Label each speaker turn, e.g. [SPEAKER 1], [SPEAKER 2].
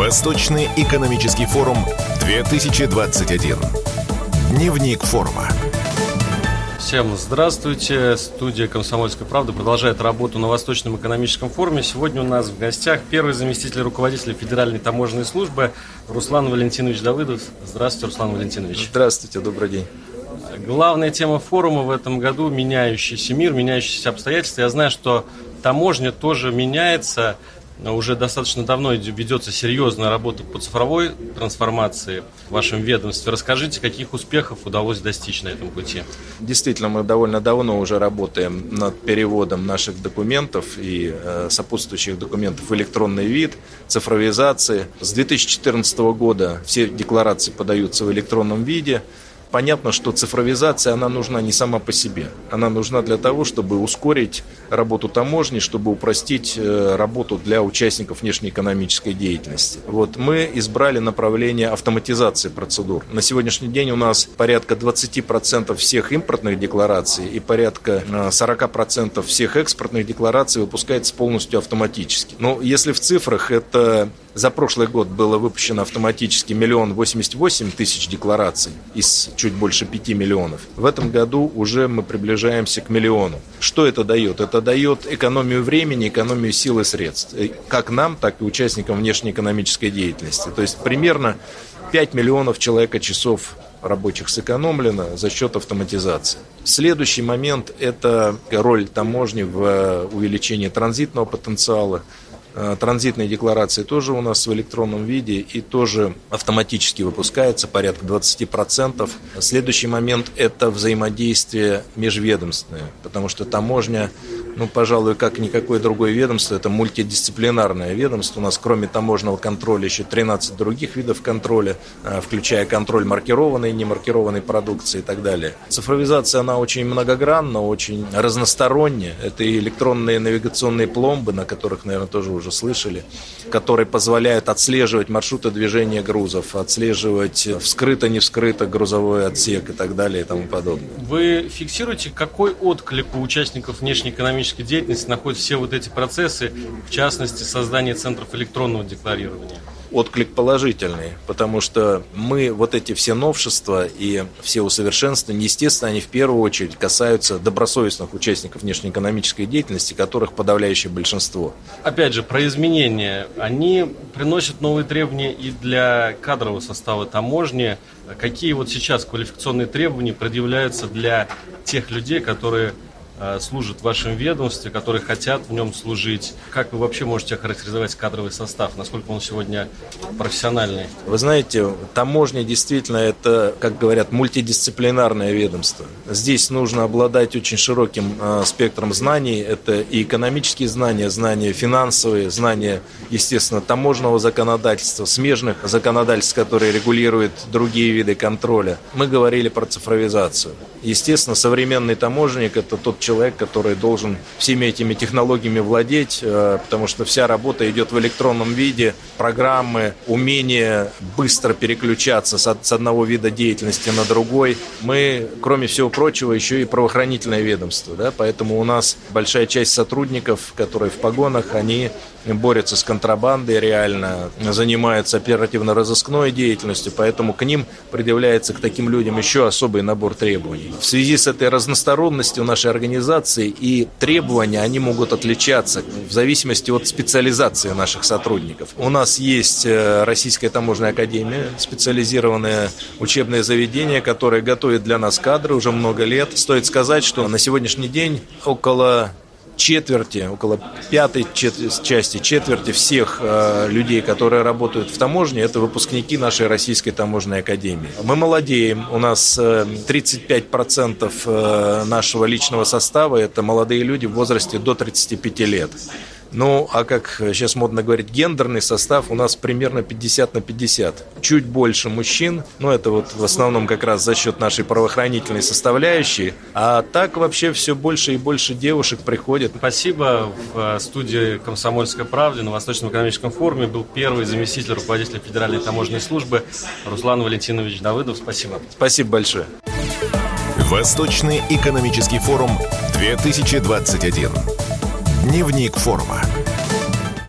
[SPEAKER 1] Восточный экономический форум 2021. Дневник форума.
[SPEAKER 2] Всем здравствуйте. Студия «Комсомольская правда» продолжает работу на Восточном экономическом форуме. Сегодня у нас в гостях первый заместитель руководителя Федеральной таможенной службы Руслан Валентинович Давыдов. Здравствуйте, Руслан Валентинович.
[SPEAKER 3] Здравствуйте, добрый день.
[SPEAKER 2] Главная тема форума в этом году – меняющийся мир, меняющиеся обстоятельства. Я знаю, что таможня тоже меняется – уже достаточно давно ведется серьезная работа по цифровой трансформации в вашем ведомстве. Расскажите, каких успехов удалось достичь на этом пути?
[SPEAKER 3] Действительно, мы довольно давно уже работаем над переводом наших документов и э, сопутствующих документов в электронный вид, цифровизации. С 2014 года все декларации подаются в электронном виде. Понятно, что цифровизация, она нужна не сама по себе. Она нужна для того, чтобы ускорить работу таможни, чтобы упростить э, работу для участников внешнеэкономической деятельности. Вот мы избрали направление автоматизации процедур. На сегодняшний день у нас порядка 20% всех импортных деклараций и порядка 40% э, всех экспортных деклараций выпускается полностью автоматически. Но если в цифрах это за прошлый год было выпущено автоматически миллион восемьдесят восемь тысяч деклараций из чуть больше пяти миллионов. В этом году уже мы приближаемся к миллиону. Что это дает? Это дает экономию времени, экономию сил и средств. Как нам, так и участникам внешнеэкономической деятельности. То есть примерно 5 миллионов человека часов рабочих сэкономлено за счет автоматизации. Следующий момент – это роль таможни в увеличении транзитного потенциала, Э, транзитные декларации тоже у нас в электронном виде и тоже автоматически выпускается порядка 20%. Следующий момент – это взаимодействие межведомственное, потому что таможня ну, пожалуй, как никакое другое ведомство, это мультидисциплинарное ведомство. У нас кроме таможенного контроля еще 13 других видов контроля, э, включая контроль маркированной и немаркированной продукции и так далее. Цифровизация, она очень многогранна, очень разносторонняя. Это и электронные навигационные пломбы, на которых, наверное, тоже уже слышали, которые позволяют отслеживать маршруты движения грузов, отслеживать вскрыто-не вскрыто грузовой отсек и так далее и тому подобное.
[SPEAKER 2] Вы фиксируете, какой отклик у участников внешнеэкономической экономической деятельности находят все вот эти процессы, в частности, создание центров электронного декларирования?
[SPEAKER 3] отклик положительный, потому что мы вот эти все новшества и все усовершенствования, естественно, они в первую очередь касаются добросовестных участников внешнеэкономической деятельности, которых подавляющее большинство.
[SPEAKER 2] Опять же, про изменения. Они приносят новые требования и для кадрового состава таможни. Какие вот сейчас квалификационные требования предъявляются для тех людей, которые служат в вашем ведомстве, которые хотят в нем служить? Как вы вообще можете охарактеризовать кадровый состав? Насколько он сегодня профессиональный?
[SPEAKER 3] Вы знаете, таможня действительно это, как говорят, мультидисциплинарное ведомство. Здесь нужно обладать очень широким э, спектром знаний. Это и экономические знания, знания финансовые, знания, естественно, таможенного законодательства, смежных законодательств, которые регулируют другие виды контроля. Мы говорили про цифровизацию. Естественно, современный таможенник – это тот человек, человек, который должен всеми этими технологиями владеть, э, потому что вся работа идет в электронном виде, программы, умение быстро переключаться с одного вида деятельности на другой. Мы, кроме всего прочего, еще и правоохранительное ведомство, да, поэтому у нас большая часть сотрудников, которые в погонах, они борются с контрабандой реально, занимаются оперативно-розыскной деятельностью, поэтому к ним предъявляется к таким людям еще особый набор требований. В связи с этой разносторонностью нашей организации и требования, они могут отличаться в зависимости от специализации наших сотрудников. У нас есть э, Российская таможенная академия, специализированное учебное заведение, которое готовит для нас кадры уже много лет. Стоит сказать, что на сегодняшний день около четверти, около пятой части, четверти всех э, людей, которые работают в таможне, это выпускники нашей Российской таможенной академии. Мы молодеем, у нас э, 35% э, нашего личного состава это молодые люди в возрасте до 35 лет. Ну, а как сейчас модно говорить, гендерный состав у нас примерно 50 на 50. Чуть больше мужчин, но это вот в основном как раз за счет нашей правоохранительной составляющей. А так вообще все больше и больше девушек приходит.
[SPEAKER 2] Спасибо. В э, студии «Комсомольской правды» на Восточном экономическом форуме был первый заместитель руководителя Федеральной таможенной службы Руслан Валентинович Давыдов. Спасибо.
[SPEAKER 3] Спасибо большое.
[SPEAKER 1] Восточный экономический форум 2021. Дневник форума.